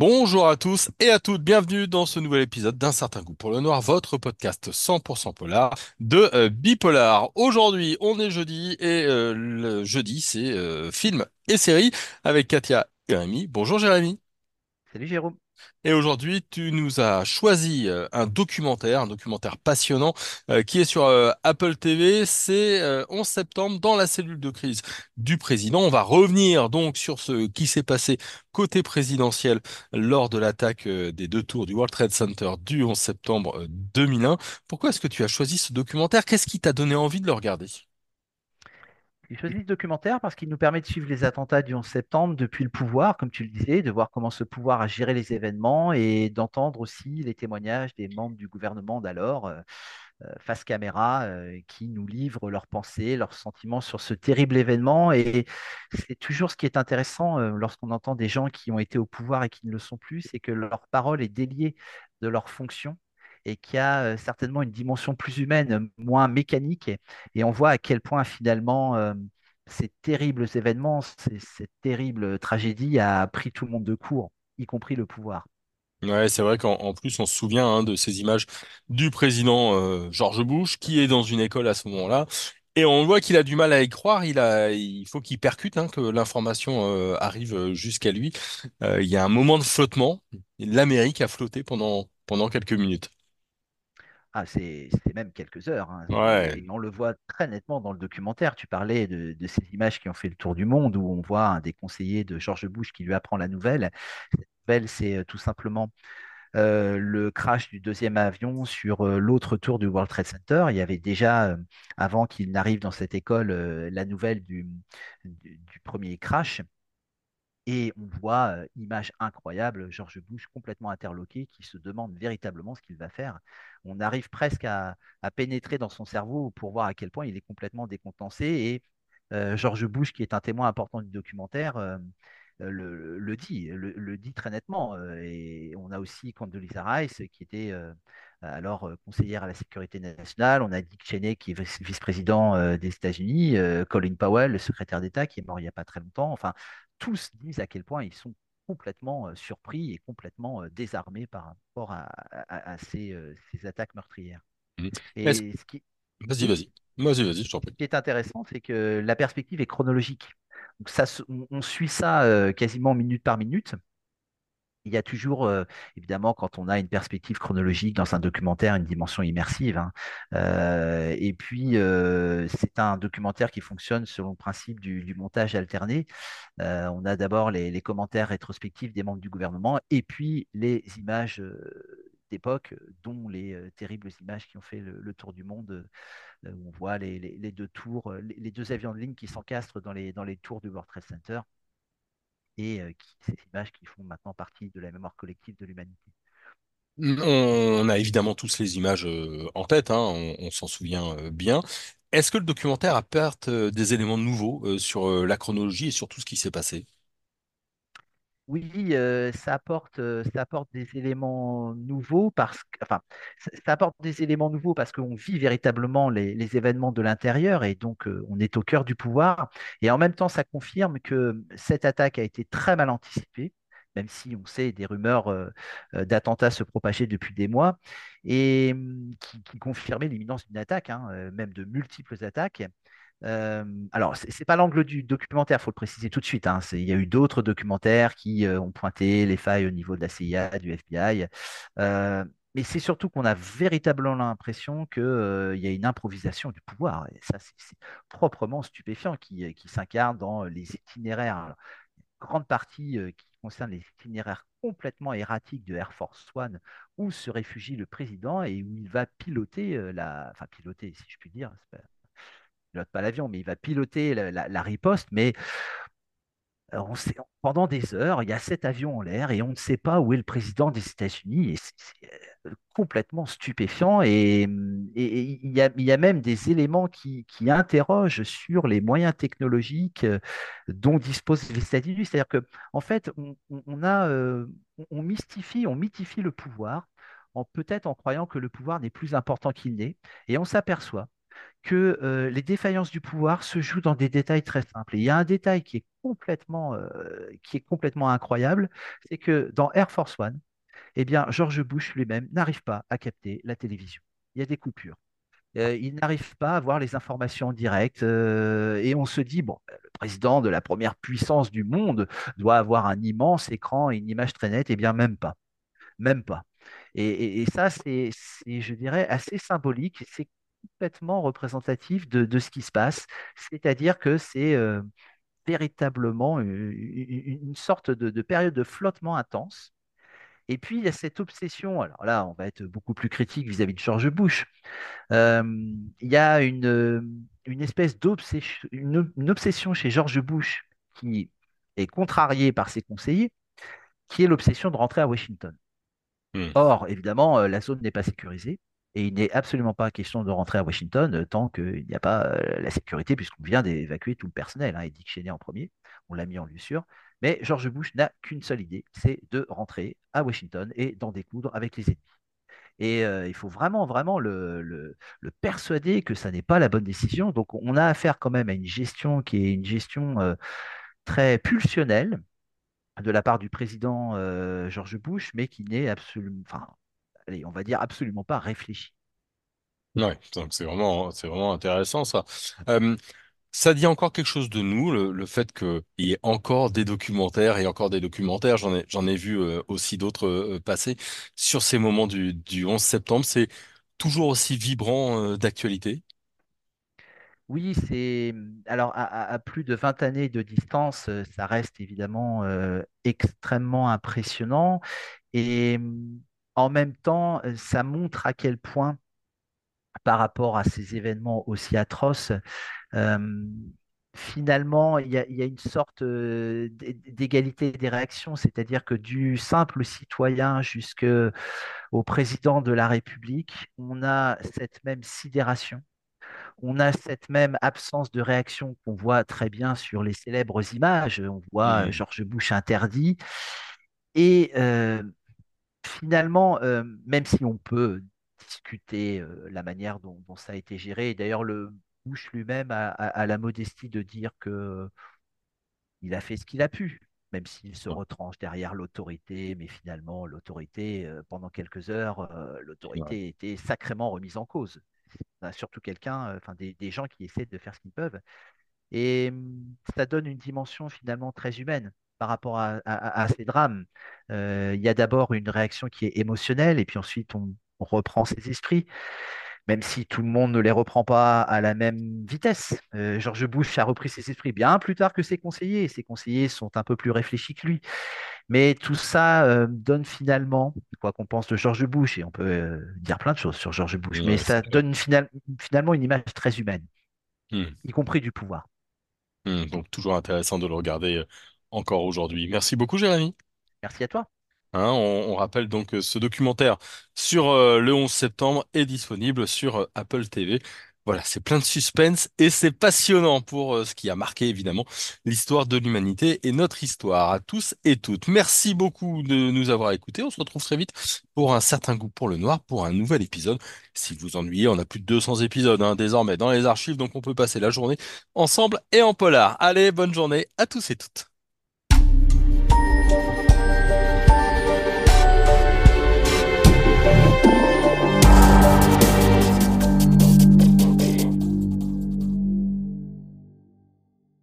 Bonjour à tous et à toutes, bienvenue dans ce nouvel épisode d'Un certain goût pour le noir, votre podcast 100% polar de euh, Bipolar. Aujourd'hui, on est jeudi et euh, le jeudi, c'est euh, film et série avec Katia et Jérémy. Bonjour Jérémy. Salut Jérôme. Et aujourd'hui, tu nous as choisi euh, un documentaire, un documentaire passionnant euh, qui est sur euh, Apple TV. C'est euh, 11 septembre dans la cellule de crise du président. On va revenir donc sur ce qui s'est passé côté présidentiel lors de l'attaque des deux tours du World Trade Center du 11 septembre euh, 2001. Pourquoi est-ce que tu as choisi ce documentaire? Qu'est-ce qui t'a donné envie de le regarder? J'ai choisi ce documentaire parce qu'il nous permet de suivre les attentats du 11 septembre depuis le pouvoir, comme tu le disais, de voir comment ce pouvoir a géré les événements et d'entendre aussi les témoignages des membres du gouvernement d'alors, euh, euh, face caméra, euh, qui nous livrent leurs pensées, leurs sentiments sur ce terrible événement. Et c'est toujours ce qui est intéressant lorsqu'on entend des gens qui ont été au pouvoir et qui ne le sont plus, c'est que leur parole est déliée de leur fonction et qui a euh, certainement une dimension plus humaine, euh, moins mécanique. Et, on voit à quel point finalement euh, ces terribles événements, ces- cette terrible tragédie a pris tout le monde de court, y compris le pouvoir. Ouais, c'est vrai qu'en en plus, on se souvient hein, de ces images du président George Bush qui est dans une école à ce moment-là. Et on voit qu'il a du mal à y croire. Il a, il faut qu'il percute hein, que l'information arrive jusqu'à lui. Il y a un moment de flottement. L'Amérique a flotté pendant quelques minutes. Ah, c'est c'est même quelques heures. hein. C'est- Ouais, Et on le voit très nettement dans le documentaire. Tu parlais de, de ces images qui ont fait le tour du monde, où on voit un des conseillers de George Bush qui lui apprend la nouvelle. Cette nouvelle, c'est euh, tout simplement euh, le crash du deuxième avion sur euh, l'autre tour du World Trade Center. Il y avait déjà, euh, avant qu'il n'arrive dans cette école, la nouvelle du, du- du premier crash. Et on voit, image incroyable, George Bush complètement interloqué, qui se demande véritablement ce qu'il va faire. On arrive presque à, pénétrer dans son cerveau pour voir à quel point il est complètement décontenancé. Et euh, George Bush, qui est un témoin important du documentaire, le, dit, le, le dit très nettement. Et on a aussi Condoleezza Rice, qui était alors euh, conseillère à la sécurité nationale. On a Dick Cheney, qui est vice- vice-président euh, des États-Unis. Euh, Colin Powell, le secrétaire d'État, qui est mort il n'y a pas très longtemps. Enfin, tous disent à quel point ils sont complètement surpris et complètement désarmés par rapport à, à- à ces, ces attaques meurtrières. Est-ce- Et ce qui, Vas-y, vas-y. Vas-y, vas-y, je t'en prie. ce qui est intéressant, c'est que la perspective est chronologique. Donc ça, on, suit ça quasiment minute par minute. Il y a toujours, euh, évidemment, quand on a une perspective chronologique dans un documentaire, une dimension immersive. hein. Euh, et puis, euh, c'est un documentaire qui fonctionne selon le principe du, montage alterné. On a d'abord les, commentaires rétrospectifs des membres du gouvernement et puis les images d'époque, dont les terribles images qui ont fait le, tour du monde, où on voit les, deux tours, les, deux avions de ligne qui s'encastrent dans les tours du World Trade Center et euh, ces images qui font maintenant partie de la mémoire collective de l'humanité. On a évidemment tous les images euh, en tête, hein, on, s'en souvient euh, bien. Est-ce que le documentaire apporte des éléments nouveaux sur la chronologie et sur tout ce qui s'est passé? Oui, euh, ça apporte, euh, ça apporte des éléments nouveaux parce enfin, des éléments nouveaux parce qu'on vit véritablement les, événements de l'intérieur et donc euh, on est au cœur du pouvoir. Et en même temps, ça confirme que cette attaque a été très mal anticipée, même si on sait des rumeurs d'attentats se propager depuis des mois et hum, qui, confirmaient l'imminence d'une attaque, hein, même de multiples attaques. Alors, c'est c'est pas l'angle du documentaire, faut le préciser tout de suite. hein. Il y a eu d'autres documentaires qui ont pointé les failles au niveau de la CIA, du FBI. Mais c'est surtout qu'on a véritablement l'impression qu'il y a une improvisation du pouvoir. Et ça, c'est proprement stupéfiant qui, s'incarne dans les itinéraires. Alors, grande partie qui concerne les itinéraires complètement erratiques de Air Force One, où se réfugie le président et où il va piloter la, enfin piloter, si je puis dire, pilote pas l'avion, mais il va piloter la, riposte. Mais euh, on sait- pendant des heures, il y a cet avion en l'air et on ne sait pas où est le président des États-Unis. C'est euh, complètement stupéfiant. Et, il y a, il même des éléments qui, interrogent sur les moyens technologiques euh, dont disposent les États-Unis. C'est-à-dire que, en fait, on, mystifie, on mythifie le pouvoir. Peut-être en croyant que le pouvoir n'est plus important qu'il n'est. Et on s'aperçoit que euh, les défaillances du pouvoir se jouent dans des détails très simples. Et il y a un détail qui est complètement, euh, qui est complètement incroyable, c'est que dans Air Force One, eh bien, George Bush lui-même n'arrive pas à capter la télévision. Il y a des coupures. Euh, il n'arrive pas à voir les informations en direct. euh, et on se dit, bon, le président de la première puissance du monde doit avoir un immense écran et une image très nette. Eh bien, même pas. Même pas. Et, et- ça, c'est, je dirais, assez symbolique. C'est complètement représentatif de, de ce qui se passe. C'est-à-dire que c'est euh, véritablement une, sorte de, de période de flottement intense. Et puis, il y a cette obsession. Alors là, on va être beaucoup plus critique vis-à-vis de George Bush. Euh, il y a une, euh, une espèce d'obsession, une, une obsession chez George Bush qui est contrariée par ses conseillers, qui est l'obsession de rentrer à Washington. Or, évidemment, la zone n'est pas sécurisée et il n'est absolument pas question de rentrer à Washington euh, tant qu'il n'y a pas euh, la sécurité, puisqu'on vient d'évacuer tout le personnel, hein, et Dick Cheney en premier, on l'a mis en lieu sûr. Mais George Bush n'a qu'une seule idée, c'est de rentrer à Washington et d'en découdre avec les ennemis. Et euh, il faut vraiment, vraiment le, persuader que ça n'est pas la bonne décision. Donc, on a affaire quand même à une gestion qui est une gestion très pulsionnelle de la part du président George Bush, mais qui n'est absolument, allez, on va dire absolument pas réfléchi. Ouais, donc c'est vraiment, c'est vraiment intéressant ça. Euh, ça dit encore quelque chose de nous, le, le fait qu'il y ait encore des documentaires et encore des documentaires. J'en ai, j'en ai vu euh, aussi d'autres euh, passer sur ces moments du, du 11 septembre. C'est toujours aussi vibrant d'actualité? Oui, c'est alors à, à- plus de 20 années de distance, ça reste évidemment extrêmement impressionnant et en même temps, euh, ça montre à quel point, par rapport à ces événements aussi atroces, euh, finalement, il y a, il y a une sorte euh, d'é- d'égalité des réactions, c'est-à-dire que du simple citoyen jusqu'au président de la République, on a cette même sidération on a cette même absence de réaction qu'on voit très bien sur les célèbres images. On voit Hmm. George Bush interdit. Et euh, finalement, euh, même si on peut discuter euh, la manière dont, dont ça a été géré, et d'ailleurs le Bush lui-même a, a- a la modestie de dire que il a fait ce qu'il a pu, même s'il se retranche derrière l'autorité, mais finalement l'autorité, euh, pendant quelques heures, Ouais. l'autorité était sacrément remise en cause. On a surtout quelqu'un, enfin des, des gens qui essaient de faire ce qu'ils peuvent. Et hum, ça donne une dimension finalement très humaine par rapport à, à- à ces drames. Euh, il y a d'abord une réaction qui est émotionnelle, et puis ensuite on, on reprend ses esprits, même si tout le monde ne les reprend pas à la même vitesse. Euh, George Bush a repris ses esprits bien plus tard que ses conseillers, et ses conseillers sont un peu plus réfléchis que lui. Mais tout ça euh, donne finalement, quoi qu'on pense de George Bush, et on peut dire plein de choses sur George Bush, mais ça donne final- finalement une image très humaine, Hmm. y compris du pouvoir. Hmm. Donc toujours intéressant de le regarder encore aujourd'hui. Merci beaucoup, Jérémy. Merci à toi. Hein, on, on rappelle donc que ce documentaire sur euh, le 11 septembre est disponible sur euh, Apple TV. Voilà, c'est plein de suspense et c'est passionnant pour euh, ce qui a marqué évidemment l'histoire de l'humanité et notre histoire à tous et toutes. Merci beaucoup de nous avoir écoutés. On se retrouve très vite pour un certain goût pour le noir pour un nouvel épisode. Si vous ennuyez, on a plus de 200 épisodes hein, désormais dans les archives, donc on peut passer la journée ensemble et en polar. Allez, bonne journée à tous et toutes.